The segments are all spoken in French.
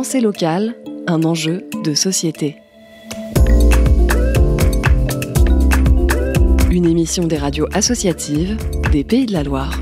Pensée locale, un enjeu de société. Une émission des radios associatives des Pays de la Loire.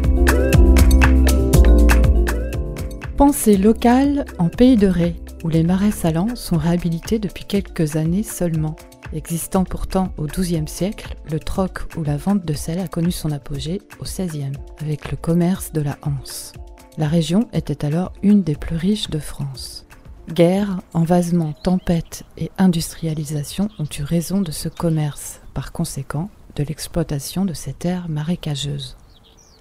Pensée locale en Pays de Ré, où les marais salants sont réhabilités depuis quelques années seulement. Existant pourtant au XIIe siècle, le troc ou la vente de sel a connu son apogée au XVIe, avec le commerce de la Hanse. La région était alors une des plus riches de France. Guerre, envasement, tempête et industrialisation ont eu raison de ce commerce, par conséquent de l'exploitation de ces terres marécageuses.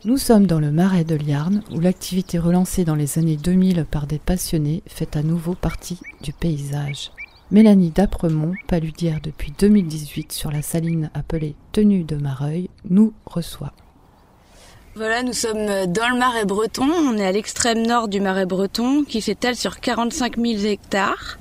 Nous sommes dans le marais de Liarn, où l'activité relancée dans les années 2000 par des passionnés fait à nouveau partie du paysage. Mélanie Dapremont, paludière depuis 2018 sur la saline appelée Tenue de Mareuil, nous reçoit. Voilà, nous sommes dans le marais breton. On est à l'extrême nord du marais breton qui s'étale sur 45 000 hectares.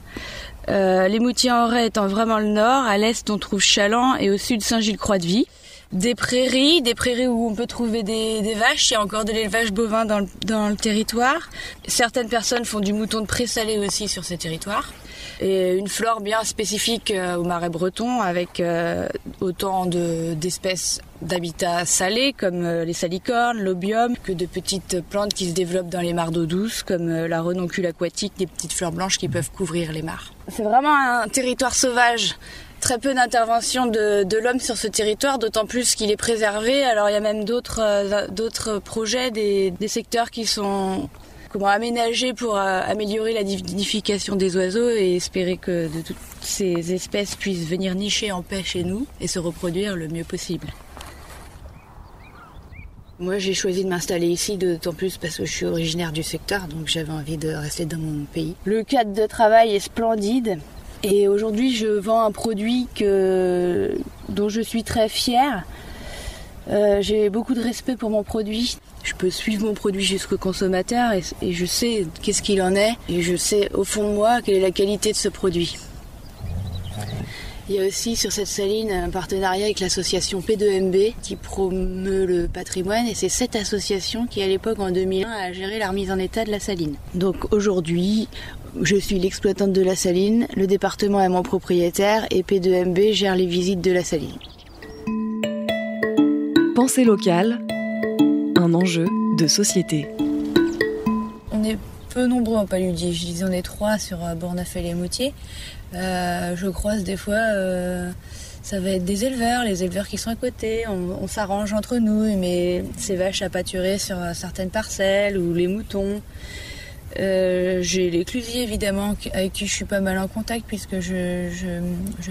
Euh, les Moutiers-en-Ray étant vraiment le nord, à l'est on trouve Chaland et au sud Saint-Gilles-Croix-de-Vie. Des prairies, des prairies où on peut trouver des, vaches, il y a encore de l'élevage bovin dans le, dans le territoire. Certaines personnes font du mouton de présalé aussi sur ces territoires et une flore bien spécifique euh, au marais breton avec euh, autant d'espèces d'habitats salés comme euh, les salicornes, l'obium, que de petites plantes qui se développent dans les mares d'eau douce comme la renoncule aquatique, des petites fleurs blanches qui peuvent couvrir les mares. C'est vraiment un territoire sauvage très peu d'intervention de, de l'homme sur ce territoire, d'autant plus qu'il est préservé. Alors il y a même d'autres d'autres projets, des, des secteurs qui sont comment aménager pour euh, améliorer la nidification des oiseaux et espérer que de toutes ces espèces puissent venir nicher en paix chez nous et se reproduire le mieux possible. Moi, j'ai choisi de m'installer ici, d'autant plus parce que je suis originaire du secteur, donc j'avais envie de rester dans mon pays. Le cadre de travail est splendide. Et aujourd'hui, je vends un produit dont je suis très fière. Euh, j'ai beaucoup de respect pour mon produit je peux suivre mon produit jusqu'au consommateur et, je sais qu'est-ce qu'il en est et je sais au fond de moi quelle est la qualité de ce produit. Il y a aussi sur cette saline un partenariat avec l'association P2MB qui promeut le patrimoine et c'est cette association qui à l'époque en 2001 a géré la remise en état de la saline. Donc aujourd'hui, je suis l'exploitante de la saline, le département est mon propriétaire et P2MB gère les visites de la saline. Pensée locale un enjeu de société. On est peu nombreux en paludie. Je disais on est trois sur euh, Bornafel et Moutier. Euh, je croise des fois, euh, ça va être des éleveurs, les éleveurs qui sont à côté. On, s'arrange entre nous, mais ces vaches à pâturer sur certaines parcelles ou les moutons. Euh, j'ai l'éclusier évidemment avec qui je suis pas mal en contact puisque je,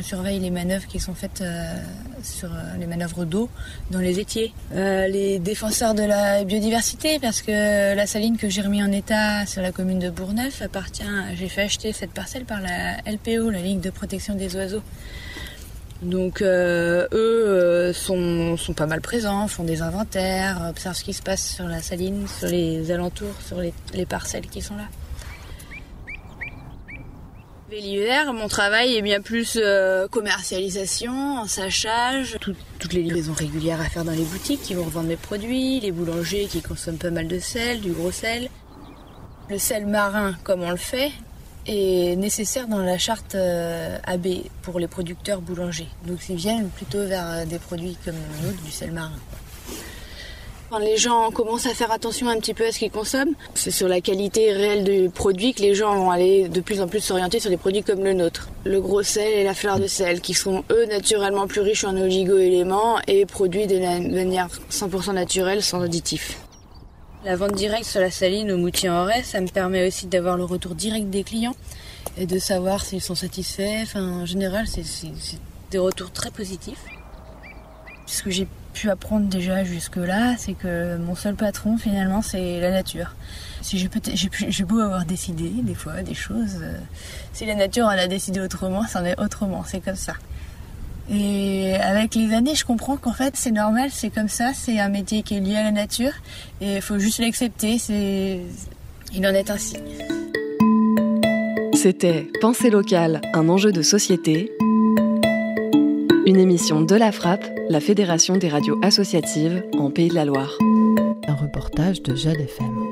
surveille les manœuvres qui sont faites euh, sur euh, les manœuvres d'eau dans les étiers. les défenseurs de la biodiversité parce que la saline que j'ai remis en état sur la commune de Bourneuf appartient, j'ai fait acheter cette parcelle par la LPO, la Ligue de protection des oiseaux. Donc euh, eux euh, sont, pas mal présents, font des inventaires, observent ce qui se passe sur la saline, sur les alentours, sur les, parcelles qui sont là. L'hiver, mon travail est bien plus euh, commercialisation, ensachage, toutes les livraisons régulières à faire dans les boutiques qui vont revendre mes produits, les boulangers qui consomment pas mal de sel, du gros sel. Le sel marin, comme on le fait, est nécessaire dans la charte euh, AB pour les producteurs boulangers. Donc ils viennent plutôt vers euh, des produits comme nous, du sel marin. Quand les gens commencent à faire attention un petit peu à ce qu'ils consomment, c'est sur la qualité réelle du produit que les gens vont aller de plus en plus s'orienter sur des produits comme le nôtre. Le gros sel et la fleur de sel, qui sont eux naturellement plus riches en oligo-éléments et produits de manière 100% naturelle sans additifs. La vente directe sur la saline au moutier en reste, ça me permet aussi d'avoir le retour direct des clients et de savoir s'ils sont satisfaits. En général, c'est des retours très positifs. Ce que j'ai pu apprendre déjà jusque-là, c'est que mon seul patron, finalement, c'est la nature. Si j'ai beau avoir décidé des fois des choses, euh, si la nature en a décidé autrement, c'en est autrement, c'est comme ça. Et avec les années, je comprends qu'en fait, c'est normal, c'est comme ça, c'est un métier qui est lié à la nature et il faut juste l'accepter, c'est il en est ainsi. C'était Pensée locale, un enjeu de société. Une émission de la Frappe, la Fédération des radios associatives en Pays de la Loire. Un reportage de Jade FM.